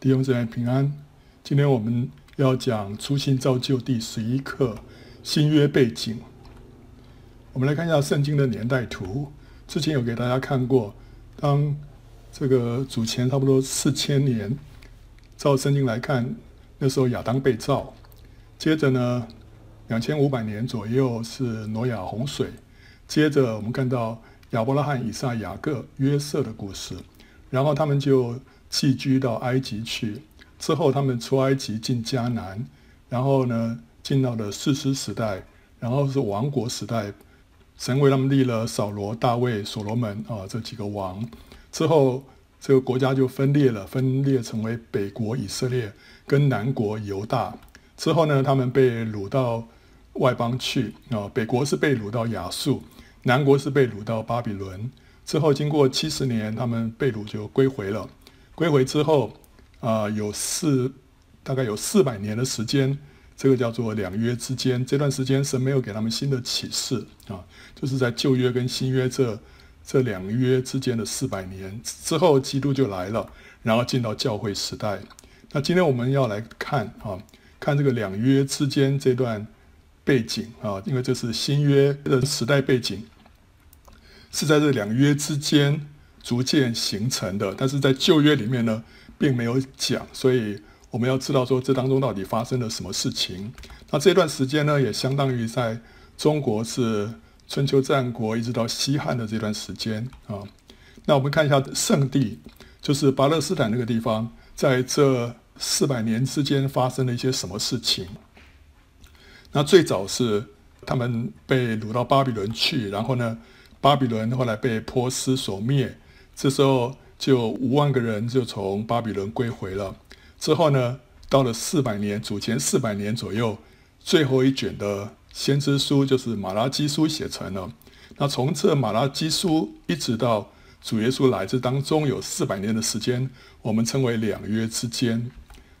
弟兄姊妹平安。今天我们要讲初心造就第十一课新约背景。我们来看一下圣经的年代图。之前有给大家看过，当这个主前差不多四千年，照圣经来看，那时候亚当被造。接着呢，两千五百年左右是挪亚洪水。接着我们看到亚伯拉罕、以撒、雅各、约瑟的故事，然后他们就。寄居到埃及去，之后他们出埃及进迦南，然后呢，进到了士师时代，然后是王国时代，神为他们立了扫罗、大卫、所罗门啊这几个王，之后这个国家就分裂了，分裂成为北国以色列跟南国犹大。之后呢，他们被掳到外邦去啊，北国是被掳到亚述，南国是被掳到巴比伦。之后经过七十年，他们被掳就归回了。归回之后，啊、有四大概有四百年的时间，这个叫做两约之间。这段时间神没有给他们新的启示啊，就是在旧约跟新约这这两约之间的四百年之后，基督就来了，然后进到教会时代。那今天我们要来看啊，看这个两约之间这段背景啊，因为这是新约的时代背景，是在这两约之间。逐渐形成的，但是在旧约里面呢，并没有讲，所以我们要知道说这当中到底发生了什么事情。那这段时间呢，也相当于在中国是春秋战国一直到西汉的这段时间啊。那我们看一下圣地，就是巴勒斯坦那个地方，在这四百年之间发生了一些什么事情。那最早是他们被掳到巴比伦去，然后呢，巴比伦后来被波斯所灭。这时候就五万个人就从巴比伦归回了。之后呢，到了四百年，主前四百年左右，最后一卷的先知书就是马拉基书写成了。那从这马拉基书一直到主耶稣来，这当中有四百年的时间，我们称为两约之间。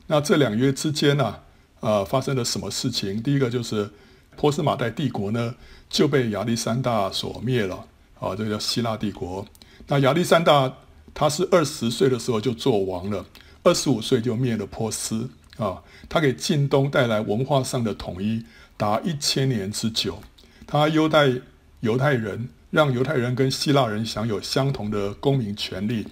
那这两约之间呢、啊，呃，发生了什么事情？第一个就是波斯马代帝国呢就被亚历山大所灭了，啊，这个叫希腊帝国。那亚历山大他是二十岁的时候就做王了，二十五岁就灭了波斯啊。他给近东带来文化上的统一，达一千年之久。他优待犹太人，让犹太人跟希腊人享有相同的公民权利，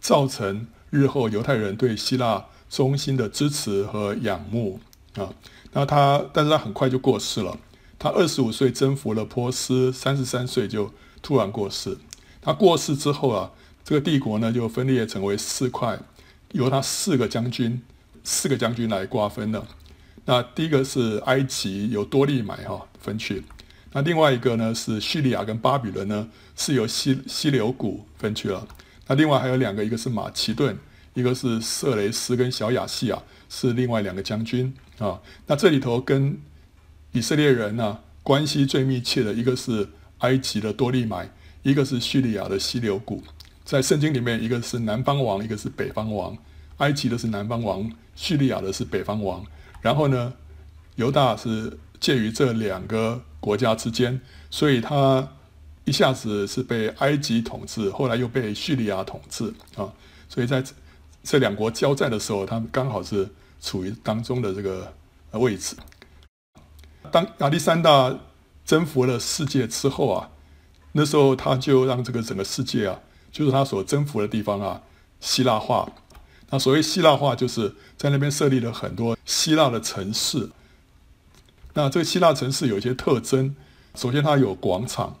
造成日后犹太人对希腊衷心的支持和仰慕啊。那他，但是他很快就过世了。他二十五岁征服了波斯，三十三岁就突然过世。他过世之后啊，这个帝国呢就分裂成为四块，由他四个将军，四个将军来瓜分了。那第一个是埃及，由多利买哈分去；那另外一个呢是叙利亚跟巴比伦呢，是由西西流古分去了。那另外还有两个，一个是马其顿，一个是色雷斯跟小亚细亚，是另外两个将军啊。那这里头跟以色列人呢、关系最密切的一个是埃及的多利买。一个是叙利亚的西流谷，在圣经里面，一个是南方王，一个是北方王。埃及的是南方王，叙利亚的是北方王。然后呢，犹大是介于这两个国家之间，所以他一下子是被埃及统治，后来又被叙利亚统治啊。所以在这两国交战的时候，他们刚好是处于当中的这个位置。当亚历山大征服了世界之后啊。那时候他就让这个整个世界啊，就是他所征服的地方啊，希腊化。那所谓希腊化，就是在那边设立了很多希腊的城市。那这个希腊城市有一些特征，首先它有广场，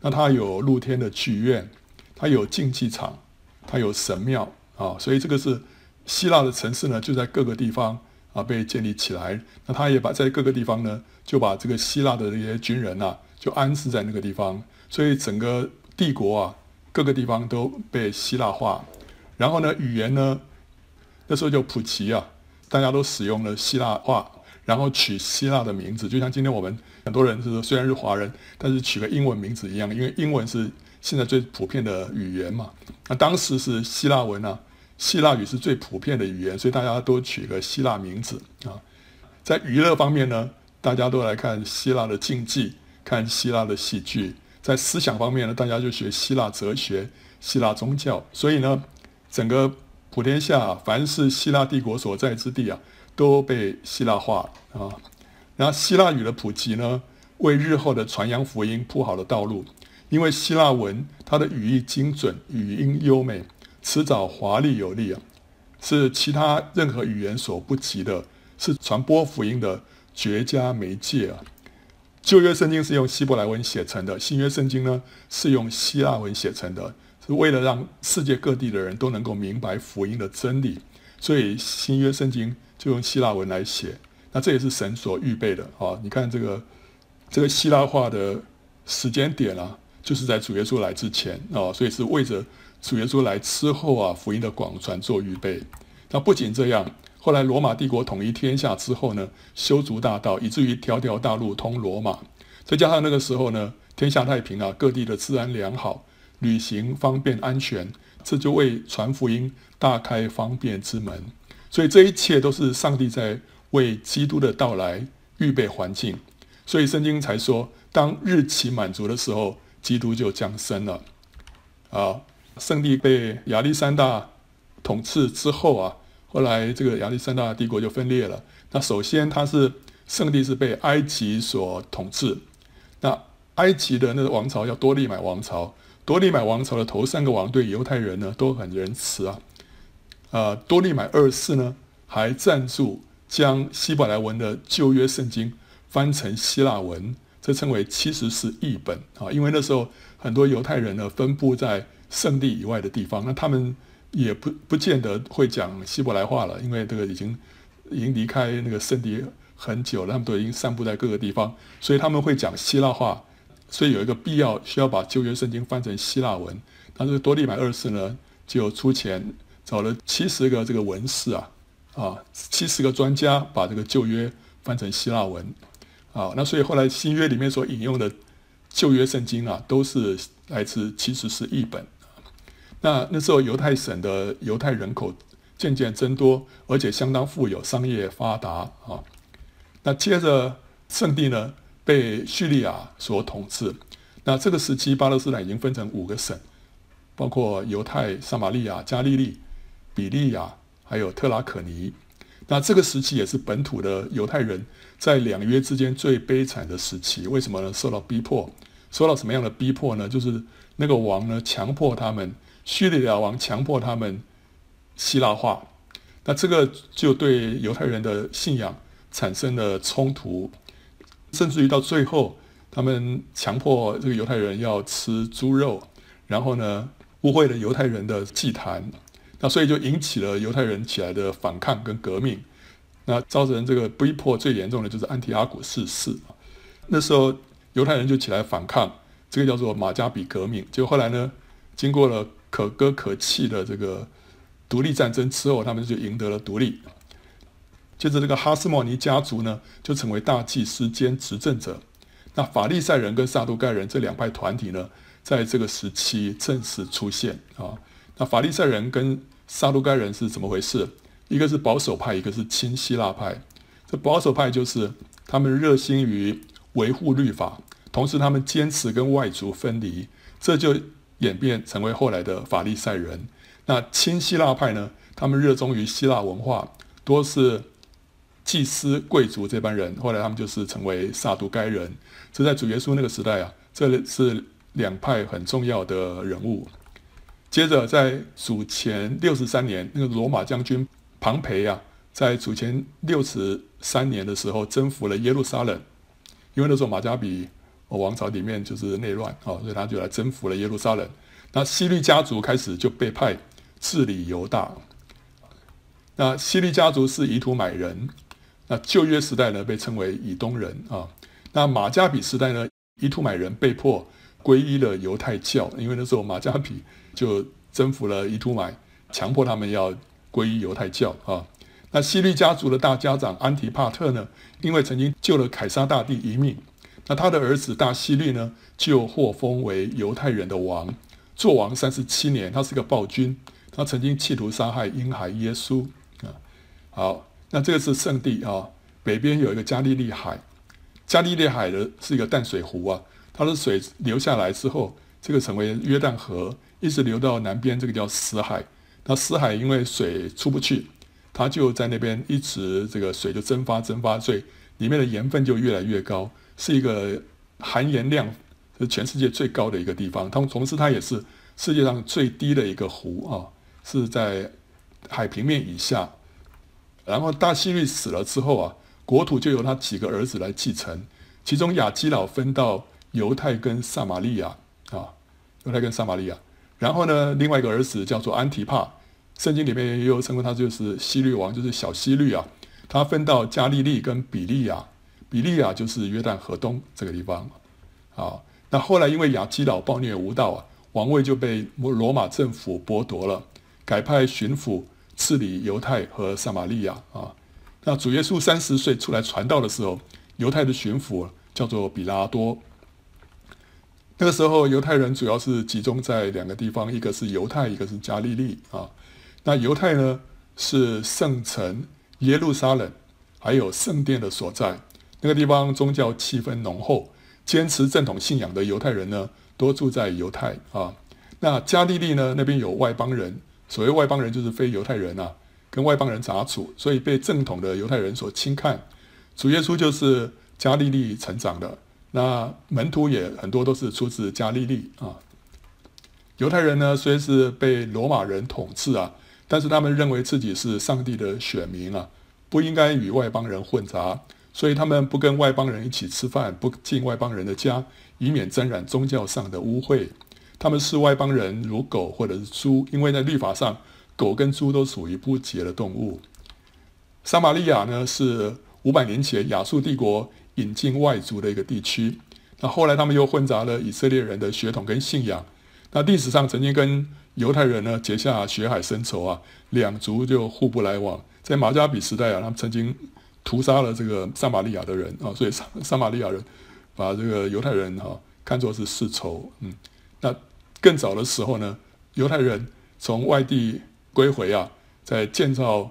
那它有露天的剧院，它有竞技场，它有神庙啊。所以这个是希腊的城市呢，就在各个地方啊被建立起来。那他也把在各个地方呢，就把这个希腊的这些军人啊，就安置在那个地方。所以整个帝国啊，各个地方都被希腊化，然后呢，语言呢，那时候就普及啊，大家都使用了希腊话，然后取希腊的名字，就像今天我们很多人是虽然是华人，但是取个英文名字一样，因为英文是现在最普遍的语言嘛。那当时是希腊文啊，希腊语是最普遍的语言，所以大家都取个希腊名字啊。在娱乐方面呢，大家都来看希腊的竞技，看希腊的戏剧。在思想方面呢，大家就学希腊哲学、希腊宗教，所以呢，整个普天下凡是希腊帝国所在之地啊，都被希腊化啊。然后希腊语的普及呢，为日后的传扬福音铺好了道路。因为希腊文它的语义精准，语音优美，辞藻华丽有力啊，是其他任何语言所不及的，是传播福音的绝佳媒介啊。旧约圣经是用希伯来文写成的，新约圣经呢是用希腊文写成的。是为了让世界各地的人都能够明白福音的真理，所以新约圣经就用希腊文来写。那这也是神所预备的啊！你看这个这个希腊化的时间点啊，就是在主耶稣来之前啊，所以是为着主耶稣来之后啊，福音的广传做预备。那不仅这样，后来罗马帝国统一天下之后呢，修筑大道，以至于条条大路通罗马。再加上那个时候呢，天下太平啊，各地的治安良好。旅行方便安全，这就为传福音大开方便之门。所以这一切都是上帝在为基督的到来预备环境。所以圣经才说，当日期满足的时候，基督就降生了。啊，圣地被亚历山大统治之后啊，后来这个亚历山大帝国就分裂了。那首先，它是圣地是被埃及所统治。那埃及的那个王朝叫多利买王朝。多利买王朝的头三个王对犹太人呢都很仁慈啊，呃，多利买二世呢还赞助将希伯来文的旧约圣经翻成希腊文，这称为七十士译本啊。因为那时候很多犹太人呢分布在圣地以外的地方，那他们也不不见得会讲希伯来话了，因为这个已经已经离开那个圣地很久了，他们都已经散布在各个地方，所以他们会讲希腊话。所以有一个必要，需要把旧约圣经翻成希腊文。但是多利买二世呢，就出钱找了七十个这个文士啊，啊，七十个专家把这个旧约翻成希腊文。啊，那所以后来新约里面所引用的旧约圣经啊，都是来自其实是译本。那那时候犹太省的犹太人口渐渐增多，而且相当富有，商业发达啊。那接着圣地呢，被叙利亚所统治，那这个时期巴勒斯坦已经分成五个省，包括犹太、撒玛利亚、加利利、比利亚，还有特拉可尼。那这个时期也是本土的犹太人在两约之间最悲惨的时期。为什么呢？受到逼迫，受到什么样的逼迫呢？就是那个王呢，强迫他们，叙利亚王强迫他们希腊化。那这个就对犹太人的信仰产生了冲突。甚至于到最后，他们强迫这个犹太人要吃猪肉，然后呢，污秽了犹太人的祭坛，那所以就引起了犹太人起来的反抗跟革命。那造成这个逼迫最严重的就是安提阿古四世。那时候犹太人就起来反抗，这个叫做马加比革命。就后来呢，经过了可歌可泣的这个独立战争之后，他们就赢得了独立。接着，这个哈斯莫尼家族呢，就成为大祭司兼执政者。那法利赛人跟撒都该人这两派团体呢，在这个时期正式出现啊。那法利赛人跟撒都该人是怎么回事？一个是保守派，一个是亲希腊派。这保守派就是他们热心于维护律法，同时他们坚持跟外族分离，这就演变成为后来的法利赛人。那亲希腊派呢，他们热衷于希腊文化，多是。祭司贵族这帮人，后来他们就是成为撒都该人。这在主耶稣那个时代啊，这是两派很重要的人物。接着在主前六十三年，那个罗马将军庞培啊，在主前六十三年的时候征服了耶路撒冷。因为那时候马加比王朝里面就是内乱啊，所以他就来征服了耶路撒冷。那希律家族开始就被派治理犹大。那希律家族是以土买人。那旧约时代呢，被称为以东人啊。那马加比时代呢，以土买人被迫皈依了犹太教，因为那时候马加比就征服了以土买，强迫他们要皈依犹太教啊。那希律家族的大家长安提帕特呢，因为曾经救了凯撒大帝一命，那他的儿子大希律呢，就获封为犹太人的王，做王三十七年。他是个暴君，他曾经企图杀害婴孩耶稣啊。好。那这个是圣地啊，北边有一个加利利海，加利利海的是一个淡水湖啊，它的水流下来之后，这个成为约旦河，一直流到南边，这个叫死海。那死海因为水出不去，它就在那边一直这个水就蒸发蒸发，所以里面的盐分就越来越高，是一个含盐量是全世界最高的一个地方。它同时它也是世界上最低的一个湖啊，是在海平面以下。然后大希律死了之后啊，国土就由他几个儿子来继承，其中亚基老分到犹太跟撒玛利亚啊，犹太跟撒玛利亚。然后呢，另外一个儿子叫做安提帕，圣经里面也有称呼他就是希律王，就是小希律啊。他分到加利利跟比利亚，比利亚就是约旦河东这个地方啊。那后来因为亚基老暴虐无道啊，王位就被罗马政府剥夺了，改派巡抚治理犹太和撒玛利亚啊。那主耶稣三十岁出来传道的时候，犹太的巡抚叫做比拉多。那个时候，犹太人主要是集中在两个地方，一个是犹太，一个是加利利啊。那犹太呢，是圣城耶路撒冷，还有圣殿的所在。那个地方宗教气氛浓厚，坚持正统信仰的犹太人呢，多住在犹太啊。那加利利呢，那边有外邦人，所谓外邦人就是非犹太人啊，跟外邦人杂处，所以被正统的犹太人所轻看。主耶稣就是加利利成长的。那门徒也很多都是出自加利利啊。犹太人呢，虽是被罗马人统治啊，但是他们认为自己是上帝的选民啊，不应该与外邦人混杂，所以他们不跟外邦人一起吃饭，不进外邦人的家，以免沾染宗教上的污秽。他们视外邦人如狗或者是猪，因为在律法上，狗跟猪都属于不洁的动物。撒玛利亚呢，是五百年前亚述帝国。引进外族的一个地区，那后来他们又混杂了以色列人的血统跟信仰。那历史上曾经跟犹太人呢结下血海深仇啊，两族就互不来往。在马加比时代啊，他们曾经屠杀了这个撒玛利亚的人啊，所以撒撒玛利亚人把这个犹太人哈看作是世仇。嗯，那更早的时候呢，犹太人从外地归回啊，在建造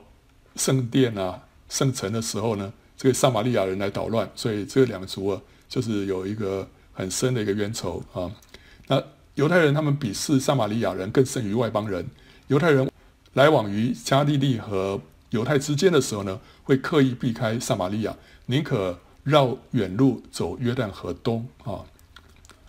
圣殿啊、圣城的时候呢。这个撒玛利亚人来捣乱，所以这两族啊，就是有一个很深的一个冤仇啊。那犹太人他们鄙视撒玛利亚人更胜于外邦人。犹太人来往于加利利和犹太之间的时候呢，会刻意避开撒玛利亚，宁可绕远路走约旦河东啊。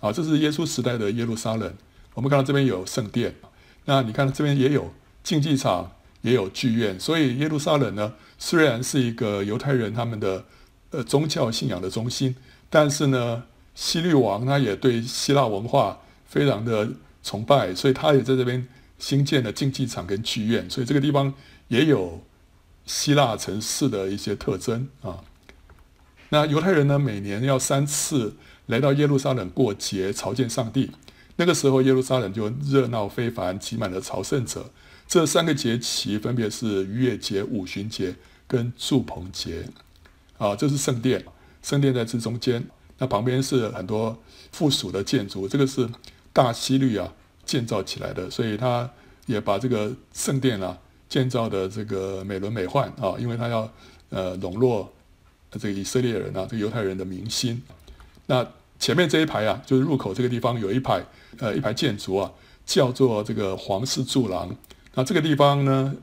啊，这是耶稣时代的耶路撒冷。我们看到这边有圣殿，那你看这边也有竞技场。也有剧院，所以耶路撒冷呢，虽然是一个犹太人他们的呃宗教信仰的中心，但是呢，希律王他也对希腊文化非常的崇拜，所以他也在这边兴建了竞技场跟剧院，所以这个地方也有希腊城市的一些特征啊。那犹太人呢，每年要三次来到耶路撒冷过节朝见上帝，那个时候耶路撒冷就热闹非凡，挤满了朝圣者。这三个节期分别是逾越节、五旬节跟住棚节，啊，这是圣殿，圣殿在这中间，那旁边是很多附属的建筑，这个是大希律啊建造起来的，所以他也把这个圣殿啊建造的这个美轮美奂啊，因为他要呃笼络这个以色列人啊，这个犹太人的民心。那前面这一排啊，就是入口这个地方有一排呃一排建筑啊，叫做这个皇室柱廊。那这个地方呢，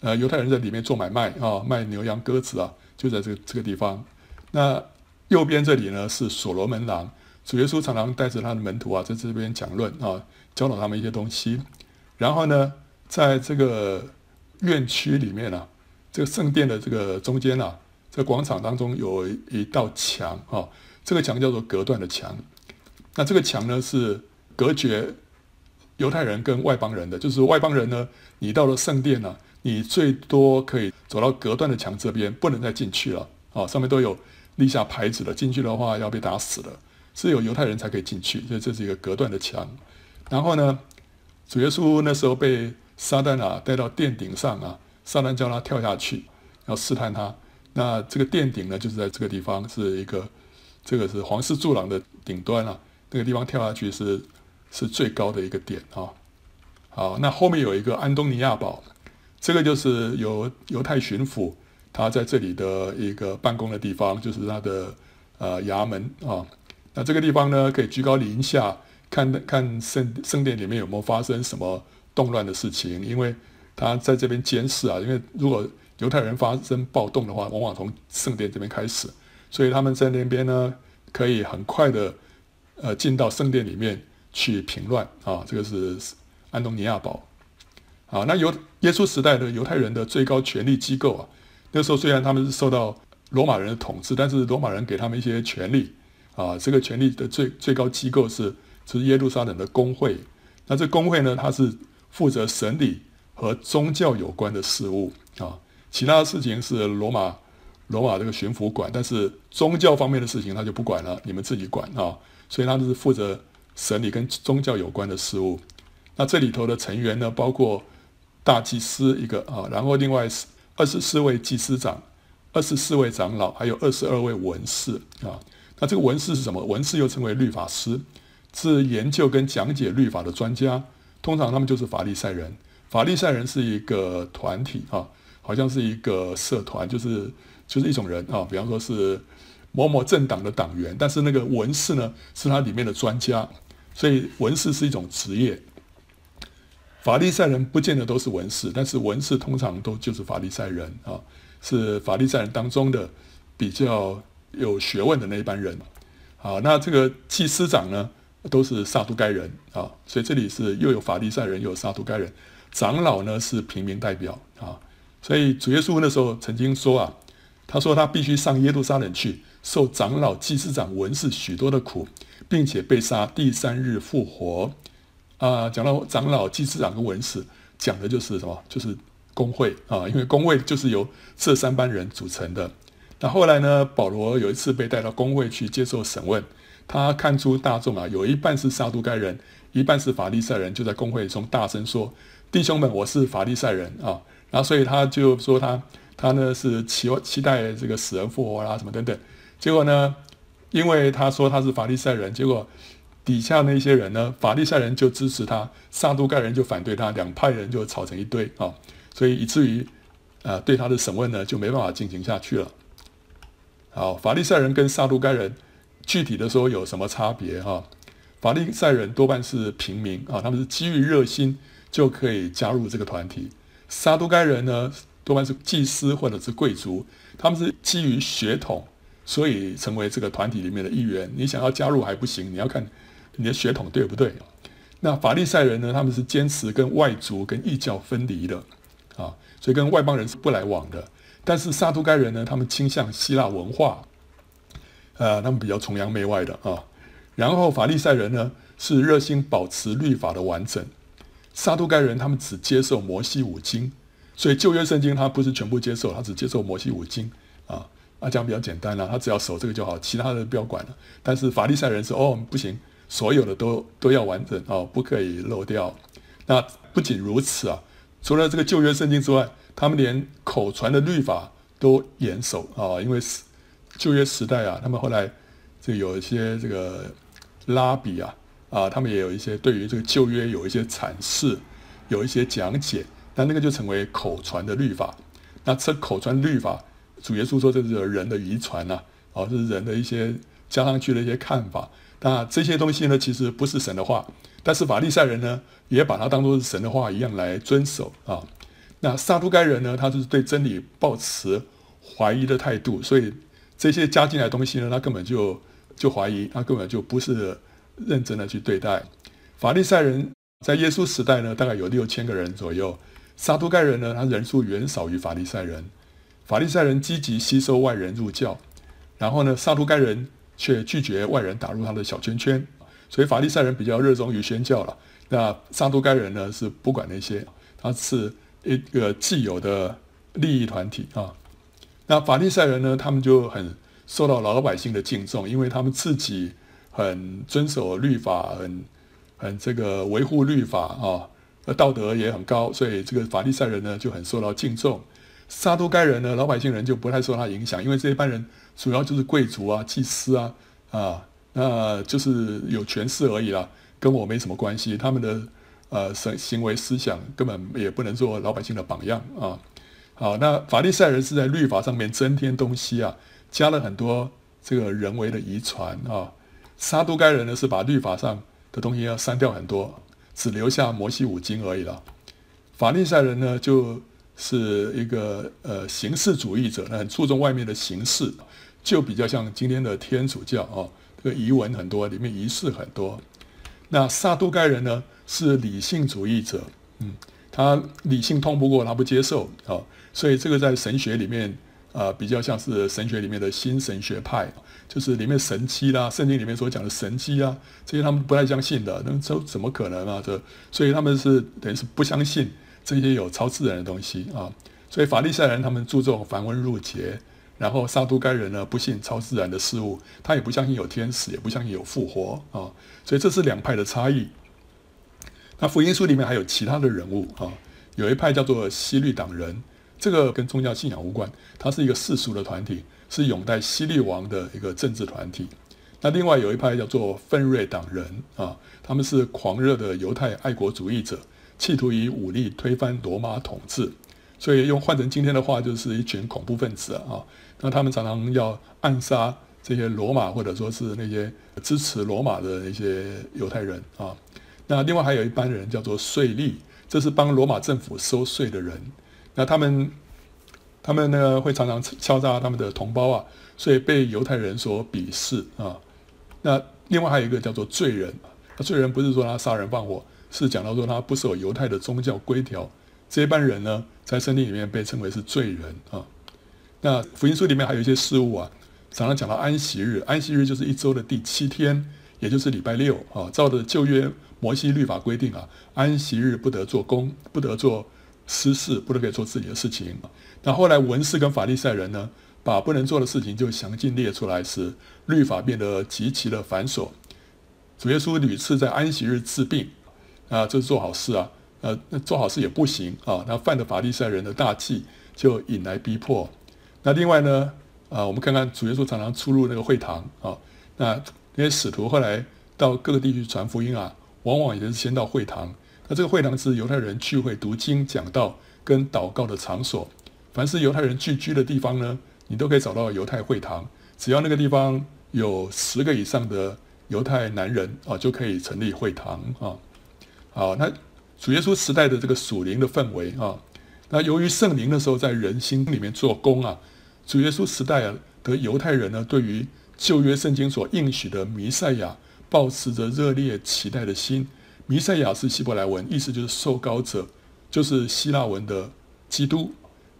呃，犹太人在里面做买卖啊，卖牛羊鸽子啊，就在这个这个地方。那右边这里呢是所罗门廊，主耶稣常常带着他的门徒啊，在这边讲论啊，教导他们一些东西。然后呢，在这个院区里面啊，这个圣殿的这个中间啊，这个广场当中有一道墙啊，这个墙叫做隔断的墙。那这个墙呢是隔绝。犹太人跟外邦人的，就是外邦人呢，你到了圣殿呢、你最多可以走到隔断的墙这边，不能再进去了。啊，上面都有立下牌子了，进去的话要被打死了，只有犹太人才可以进去，所以这是一个隔断的墙。然后呢，主耶稣那时候被撒旦啊带到殿顶上啊，撒旦叫他跳下去，要试探他。那这个殿顶呢，就是在这个地方，是一个这个是皇室柱廊的顶端啊，那个地方跳下去是。是最高的一个点啊，好，那后面有一个安东尼亚堡，这个就是由犹太巡抚他在这里的一个办公的地方，就是他的呃衙门啊。那这个地方呢，可以居高临下看看圣圣殿里面有没有发生什么动乱的事情，因为他在这边监视啊，因为如果犹太人发生暴动的话，往往从圣殿这边开始，所以他们在那边呢，可以很快的呃进到圣殿里面去平乱啊。这个是安东尼亚堡啊。那犹耶稣时代的犹太人的最高权力机构啊，那时候虽然他们是受到罗马人的统治，但是罗马人给他们一些权力啊。这个权力的最最高机构是就是耶路撒冷的工会。那这工会呢，它是负责审理和宗教有关的事务啊。其他的事情是罗马罗马这个巡抚管，但是宗教方面的事情他就不管了，你们自己管啊。所以他就是负责审理跟宗教有关的事务。那这里头的成员呢，包括大祭司一个啊，然后另外二十四位祭司长、二十四位长老，还有二十二位文士啊。那这个文士是什么？文士又称为律法师，是研究跟讲解律法的专家。通常他们就是法利赛人。法利赛人是一个团体啊。好像是一个社团，就是就是一种人啊，比方说是某某政党的党员，但是那个文士呢，是他里面的专家，所以文士是一种职业。法利赛人不见得都是文士，但是文士通常都就是法利赛人啊，是法利赛人当中的比较有学问的那一班人。好，那这个祭司长呢，都是撒都该人啊，所以这里是又有法利赛人，又有撒都该人。长老呢是平民代表啊。所以主耶稣那时候曾经说啊，他说他必须上耶路撒冷去，受长老、祭司长、文士许多的苦，并且被杀，第三日复活。啊，讲到长老、祭司长跟文士，讲的就是什么？就是工会啊，因为工会就是由这三班人组成的。那后来呢，保罗有一次被带到工会去接受审问，他看出大众啊，有一半是撒都该人，一半是法利赛人，就在公会中大声说：“弟兄们，我是法利赛人啊。”然后，所以他就说他他呢是期期待这个死人复活啦，什么等等。结果呢，因为他说他是法利赛人，结果底下那些人呢，法利赛人就支持他，撒都该人就反对他，两派人就吵成一堆啊。所以以至于啊，对他的审问呢就没办法进行下去了。好，法利赛人跟撒都该人具体的说有什么差别哈？法利赛人多半是平民啊，他们是基于热心就可以加入这个团体。撒都该人呢，多半是祭司或者是贵族，他们是基于血统，所以成为这个团体里面的一员。你想要加入还不行，你要看你的血统对不对。那法利赛人呢，他们是坚持跟外族跟异教分离的啊，所以跟外邦人是不来往的。但是撒都该人呢，他们倾向希腊文化，呃，他们比较崇洋媚外的啊。然后法利赛人呢，是热心保持律法的完整。撒都该人他们只接受摩西五经，所以旧约圣经他不是全部接受，他只接受摩西五经啊。啊，这样比较简单了，他只要守这个就好，其他的不要管了。但是法利赛人说哦不行，所有的都都要完整哦，不可以漏掉。那不仅如此啊，除了这个旧约圣经之外，他们连口传的律法都严守啊，因为是旧约时代啊，他们后来就有一些这个拉比啊。啊，他们也有一些对于这个旧约有一些阐释，有一些讲解，那那个就成为口传的律法。那这口传律法，主耶稣说这是人的遗传呐，啊，这是人的一些加上去的一些看法。那这些东西呢，其实不是神的话，但是法利赛人呢，也把它当作是神的话一样来遵守啊。那撒都该人呢，他就是对真理抱持怀疑的态度，所以这些加进来的东西呢，他根本就就怀疑，他根本就不是。认真的去对待法利赛人，在耶稣时代呢，大概有六千个人左右。撒都该人呢，他人数远少于法利赛人。法利赛人积极吸收外人入教，然后呢，撒都该人却拒绝外人打入他的小圈圈。所以法利赛人比较热衷于宣教了。那撒都该人呢，是不管那些，他是一个既有的利益团体啊。那法利赛人呢，他们就很受到老百姓的敬重，因为他们自己。很遵守律法，很很这个维护律法啊，道德也很高，所以这个法利赛人呢就很受到敬重。撒都该人呢，老百姓人就不太受他影响，因为这一般人主要就是贵族啊、祭司啊啊，那就是有权势而已啦，跟我没什么关系。他们的呃行行为思想根本也不能做老百姓的榜样啊。好，那法利赛人是在律法上面增添东西啊，加了很多这个人为的遗传啊。撒都该人呢，是把律法上的东西要删掉很多，只留下摩西五经而已了。法利赛人呢，就是一个呃形式主义者，很注重外面的形式，就比较像今天的天主教啊，这个仪文很多，里面仪式很多。那撒都该人呢，是理性主义者，嗯，他理性通不过，他不接受啊，所以这个在神学里面。啊、比较像是神学里面的新神学派，就是里面神迹啦，圣经里面所讲的神迹啊，这些他们不太相信的，那这怎么可能啊？这所以他们是等于是不相信这些有超自然的东西啊。所以法利赛人他们注重繁文缛节，然后撒都该人呢不信超自然的事物，他也不相信有天使，也不相信有复活啊。所以这是两派的差异。那福音书里面还有其他的人物啊，有一派叫做西律党人。这个跟宗教信仰无关，它是一个世俗的团体，是拥戴希律王的一个政治团体。那另外有一派叫做奋锐党人啊，他们是狂热的犹太爱国主义者，企图以武力推翻罗马统治。所以用换成今天的话，就是一群恐怖分子啊。那他们常常要暗杀这些罗马或者说是那些支持罗马的那些犹太人啊。那另外还有一班人叫做税吏，这是帮罗马政府收税的人。那他们，他们呢会常常敲诈他们的同胞啊，所以被犹太人所鄙视啊。那另外还有一个叫做罪人，那罪人不是说他杀人放火，是讲到说他不守犹太的宗教规条。这一班人呢，在圣经里面被称为是罪人啊。那福音书里面还有一些事物啊，常常讲到安息日，安息日就是一周的第七天，也就是礼拜六啊。照着旧约摩西律法规定啊，安息日不得做工，不得做。私事不能可以做自己的事情。那后来文士跟法利赛人呢，把不能做的事情就详尽列出来时，律法变得极其的繁琐。主耶稣屡次在安息日治病，啊，这是做好事啊，呃，那做好事也不行啊。那犯了法利赛人的大忌，就引来逼迫。那另外呢，啊，我们看看主耶稣常常出入那个会堂啊，那那些使徒后来到各个地区传福音啊，往往也是先到会堂。那这个会堂是犹太人聚会、读经、讲道跟祷告的场所。凡是犹太人聚居的地方呢，你都可以找到犹太会堂。只要那个地方有十个以上的犹太男人啊，就可以成立会堂啊。好，那主耶稣时代的这个属灵的氛围啊，那由于圣灵的时候在人心里面做工啊，主耶稣时代的犹太人呢，对于旧约圣经所应许的弥赛亚，抱持着热烈期待的心。弥赛亚是希伯来文，意思就是受膏者，就是希腊文的基督。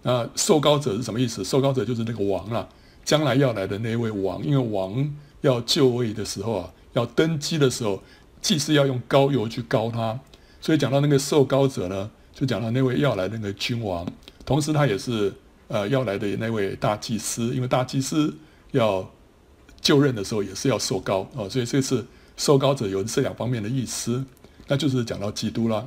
那受膏者是什么意思？受膏者就是那个王啊，将来要来的那位王。因为王要就位的时候啊，要登基的时候，祭司要用膏油去膏他，所以讲到那个受膏者呢，就讲到那位要来的那个君王，同时他也是呃要来的那位大祭司，因为大祭司要就任的时候也是要受膏啊，所以这次受膏者有这两方面的意思。那就是讲到基督了，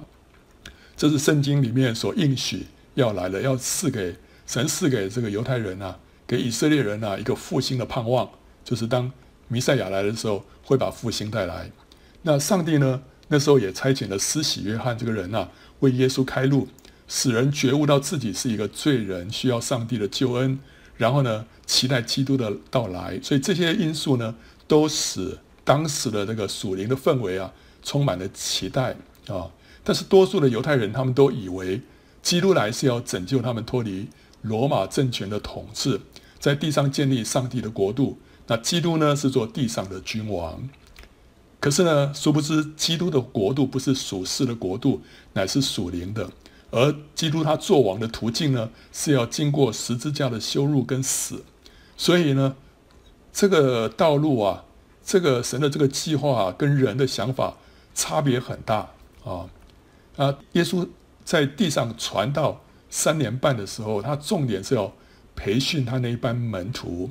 这是圣经里面所应许要来的，要赐给神赐给这个犹太人啊，给以色列人啊一个复兴的盼望，就是当弥赛亚来的时候会把复兴带来。那上帝呢，那时候也差遣了施洗约翰这个人啊，为耶稣开路，使人觉悟到自己是一个罪人，需要上帝的救恩，然后呢，期待基督的到来。所以这些因素呢，都使当时的这个属灵的氛围啊。充满了期待啊！但是多数的犹太人他们都以为基督来是要拯救他们脱离罗马政权的统治，在地上建立上帝的国度。那基督呢，是做地上的君王。可是呢，殊不知基督的国度不是属世的国度，乃是属灵的。而基督他做王的途径呢，是要经过十字架的羞辱跟死。所以呢，这个道路啊，这个神的这个计划啊，跟人的想法。差别很大啊！啊，耶稣在地上传道三年半的时候，他重点是要培训他那一班门徒，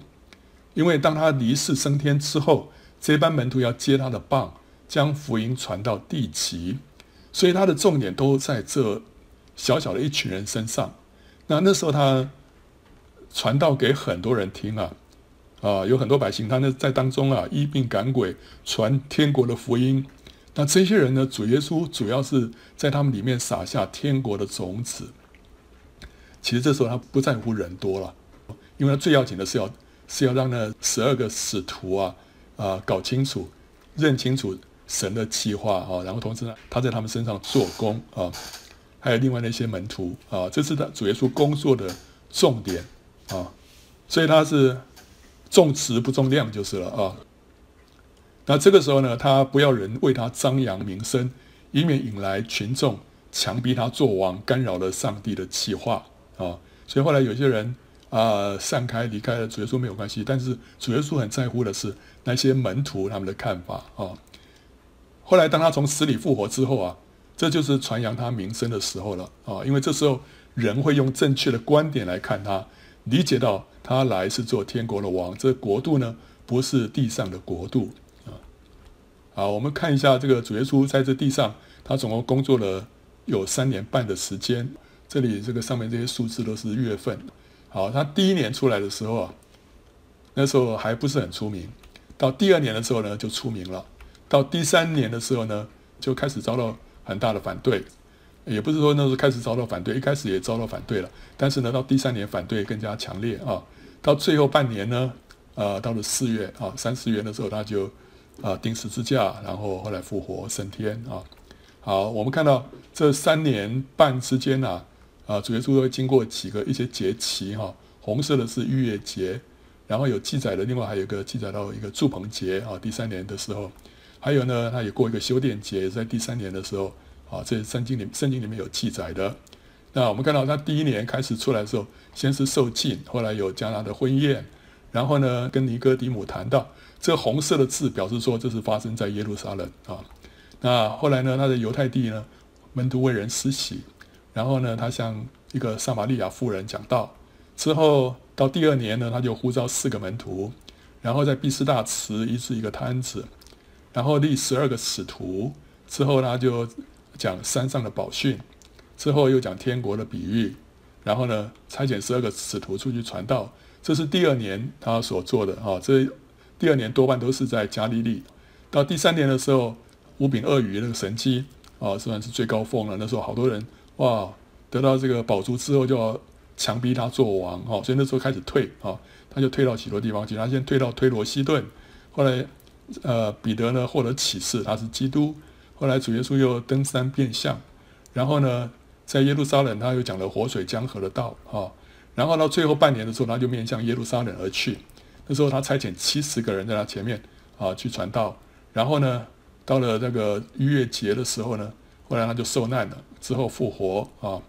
因为当他离世升天之后，这班门徒要接他的棒，将福音传到地极，所以他的重点都在这小小的一群人身上。那那时候他传道给很多人听啊，啊，有很多百姓，他那在当中啊，医病赶鬼，传天国的福音。那这些人呢？主耶稣主要是在他们里面撒下天国的种子。其实这时候他不在乎人多了，因为他最要紧的是要是要让那十二个使徒啊啊搞清楚、认清楚神的计划啊，然后同时呢，他在他们身上做工啊，还有另外那些门徒啊，这是他主耶稣工作的重点啊，所以他是重质不重量就是了啊。那这个时候呢，他不要人为他张扬名声，以免引来群众，强逼他做王，干扰了上帝的计划啊。所以后来有些人啊散开离开了主耶稣没有关系，但是主耶稣很在乎的是那些门徒他们的看法啊。后来当他从死里复活之后啊，这就是传扬他名声的时候了啊，因为这时候人会用正确的观点来看他，理解到他来是做天国的王，这国度呢不是地上的国度。好，我们看一下这个主耶稣在这地上，他总共工作了有三年半的时间。这里这个上面这些数字都是月份。好，他第一年出来的时候啊，那时候还不是很出名。到第二年的时候呢，就出名了。到第三年的时候呢，就开始遭到很大的反对。也不是说那时候开始遭到反对，一开始也遭到反对了。但是呢，到第三年反对更加强烈啊。到最后半年呢，呃，到了四月啊，三四月的时候他就。啊，钉十字架，然后后来复活升天啊。好，我们看到这三年半之间呢，啊，主耶稣会经过几个一些节期哈。红色的是逾越节，然后有记载的，另外还有一个记载到一个住棚节啊，第三年的时候，还有呢，他也过一个修殿节，在第三年的时候啊，这圣经里圣经里面有记载的。那我们看到他第一年开始出来的时候，先是受浸，后来有迦拿的婚宴，然后呢，跟尼哥底母谈到。这红色的字表示说，这是发生在耶路撒冷啊。那后来呢，他在犹太地呢，门徒为人施洗，然后呢，他向一个撒玛利亚妇人讲道。之后到第二年呢，他就呼召四个门徒，然后在毕士大池医治一个瘫子，然后立十二个使徒。之后呢，就讲山上的宝训，之后又讲天国的比喻，然后呢，差遣十二个使徒出去传道。这是第二年他所做的啊，这。第二年多半都是在加利利，到第三年的时候，五饼二鱼那个神迹啊，算是最高峰了。那时候好多人哇，得到这个宝珠之后，就要强逼他做王哈，所以那时候开始退啊，他就退到许多地方去。他先退到推罗西顿，后来呃彼得呢获得启示他是基督，后来主耶稣又登山变相，然后呢在耶路撒冷他又讲了活水江河的道啊，然后到最后半年的时候，他就面向耶路撒冷而去。那时候他差遣七十个人在他前面啊去传道，然后呢，到了那个逾越节的时候呢，后来他就受难了，之后复活啊，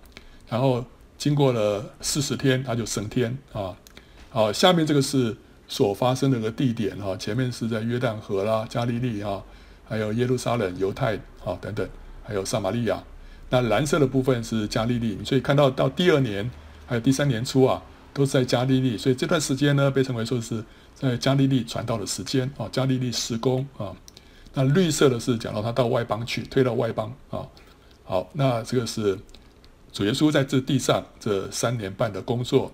然后经过了四十天他就升天啊。好，下面这个是所发生的个地点哈，前面是在约旦河啦、加利利啊，还有耶路撒冷、犹太啊等等，还有撒玛利亚。那蓝色的部分是加利利，所以看到到第二年还有第三年初啊。都是在加利利，所以这段时间呢，被称为说是在加利利传道的时间啊，加利利施工啊。那绿色的是讲到他到外邦去，推到外邦啊。好，那这个是主耶稣在这地上这三年半的工作。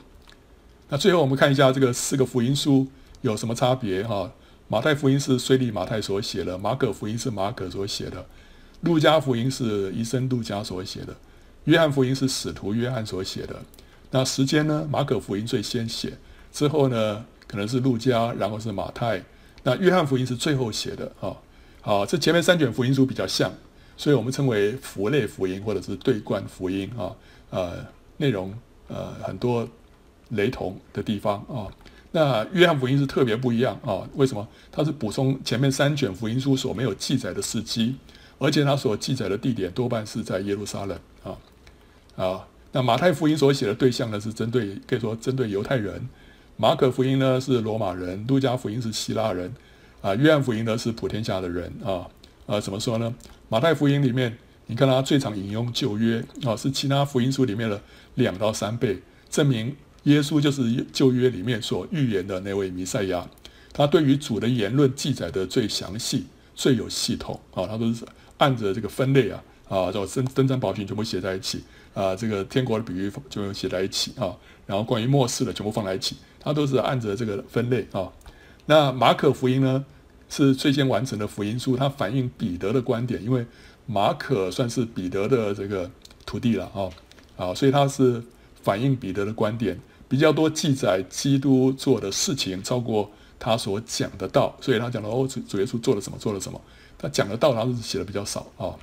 那最后我们看一下这个四个福音书有什么差别哈？马太福音是虽利马太所写的，马可福音是马可所写的，路加福音是医生路加所写的，约翰福音是使徒约翰所写的。那时间呢？马可福音最先写，之后呢，可能是路加，然后是马太。那约翰福音是最后写的啊。好，这前面三卷福音书比较像，所以我们称为符类福音或者是对贯福音啊。呃，内容呃很多雷同的地方啊。那约翰福音是特别不一样啊。为什么？它是补充前面三卷福音书所没有记载的事迹，而且它所记载的地点多半是在耶路撒冷啊啊。那马太福音所写的对象呢，是针对可以说针对犹太人；马可福音呢是罗马人；路加福音是希腊人；啊，约翰福音呢是普天下的人啊啊，怎么说呢？马太福音里面，你看他最常引用旧约啊，是其他福音书里面的两到三倍，证明耶稣就是旧约里面所预言的那位弥赛亚。他对于主的言论记载的最详细、最有系统啊，他都是按着这个分类啊啊，叫登登山宝训全部写在一起。啊，这个天国的比喻就写在一起啊，然后关于末世的全部放在一起，它都是按着这个分类啊。那马可福音呢，是最先完成的福音书，它反映彼得的观点，因为马可算是彼得的这个徒弟了啊，啊，所以它是反映彼得的观点，比较多记载基督做的事情超过他所讲的道，所以他讲了哦，主主耶稣做了什么，做了什么，他讲的道他是写的比较少啊。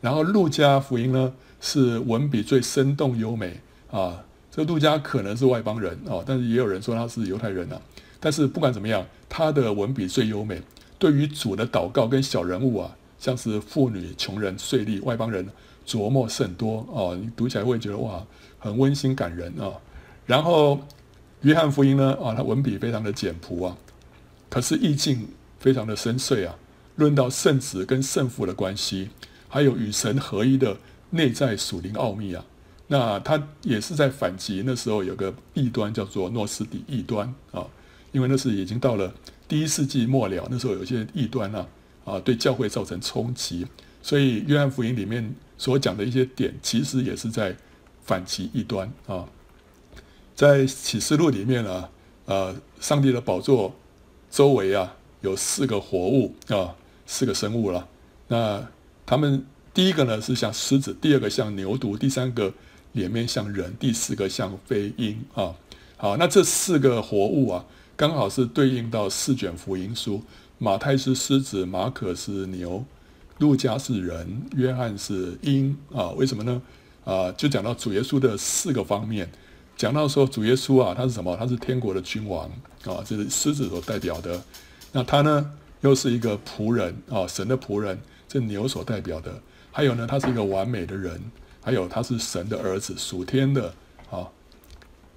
然后路加福音呢是文笔最生动优美啊。这路加可能是外邦人啊，但是也有人说他是犹太人啊。但是不管怎么样，他的文笔最优美。对于主的祷告跟小人物啊，像是妇女、穷人、税吏、外邦人，琢磨甚多哦。你读起来会觉得哇，很温馨感人啊。然后约翰福音呢啊，他文笔非常的简朴啊，可是意境非常的深邃啊。论到圣子跟圣父的关系，还有与神合一的内在属灵奥秘啊。那他也是在反击那时候有个异端叫做诺斯底异端啊，因为那是已经到了第一世纪末了，那时候有些异端啊啊对教会造成冲击，所以约翰福音里面所讲的一些点，其实也是在反击异端啊。在启示录里面啊，呃，上帝的宝座周围啊有四个活物啊，四个生物了。那他们第一个呢是像狮子，第二个像牛犊，第三个。脸面像人，第四个像飞鹰啊，好，那这四个活物啊，刚好是对应到四卷福音书。马太是狮子，马可是牛，路加是人，约翰是鹰啊。为什么呢？啊，就讲到主耶稣的四个方面，讲到说主耶稣啊，他是什么？他是天国的君王啊，这是狮子所代表的。那他呢，又是一个仆人啊，神的仆人，这牛所代表的。还有呢，他是一个完美的人。还有他是神的儿子，属天的啊。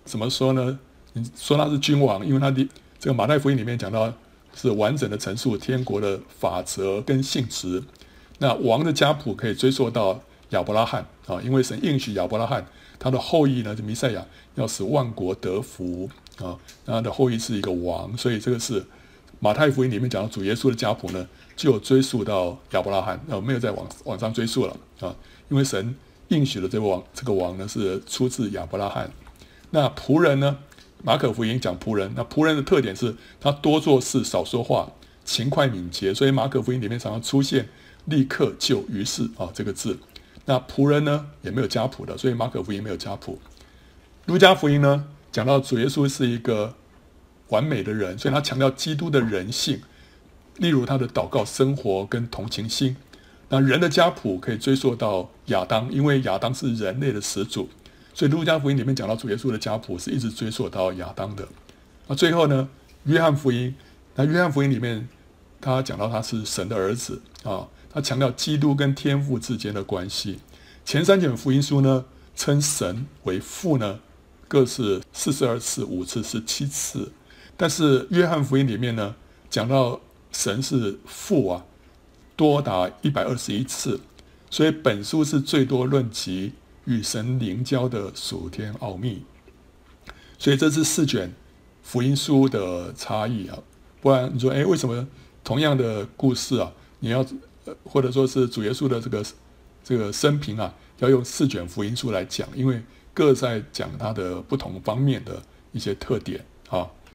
怎么说呢？你说他是君王，因为他的这个马太福音里面讲到是完整的陈述天国的法则跟性质。那王的家谱可以追溯到亚伯拉罕啊，因为神应许亚伯拉罕他的后裔呢，就弥赛亚要使万国得福啊，他的后裔是一个王，所以这个是马太福音里面讲到主耶稣的家谱呢，就追溯到亚伯拉罕，呃，没有再往往上追溯了啊，因为神。应许的这个王，这个王呢是出自亚伯拉罕。那仆人呢？马可福音讲仆人，那仆人的特点是他多做事，少说话，勤快敏捷。所以马可福音里面常常出现“立刻就于是”啊这个字。那仆人呢也没有家谱的，所以马可福音没有家谱。路加福音呢讲到主耶稣是一个完美的人，所以他强调基督的人性，例如他的祷告生活跟同情心。那人的家谱可以追溯到亚当，因为亚当是人类的始祖，所以路加福音里面讲到主耶稣的家谱是一直追溯到亚当的。那最后呢，约翰福音，那约翰福音里面他讲到他是神的儿子啊，他强调基督跟天父之间的关系。前三卷福音书呢称神为父呢，各是四十二次、五次、十七次，但是约翰福音里面呢讲到神是父啊。多达一百二十一次，所以本书是最多论及与神灵交的属天奥秘。所以这是四卷福音书的差异啊。不然你说，哎，为什么同样的故事啊，你要或者说是主耶稣的这个这个生平啊，要用四卷福音书来讲？因为各在讲他的不同方面的一些特点啊。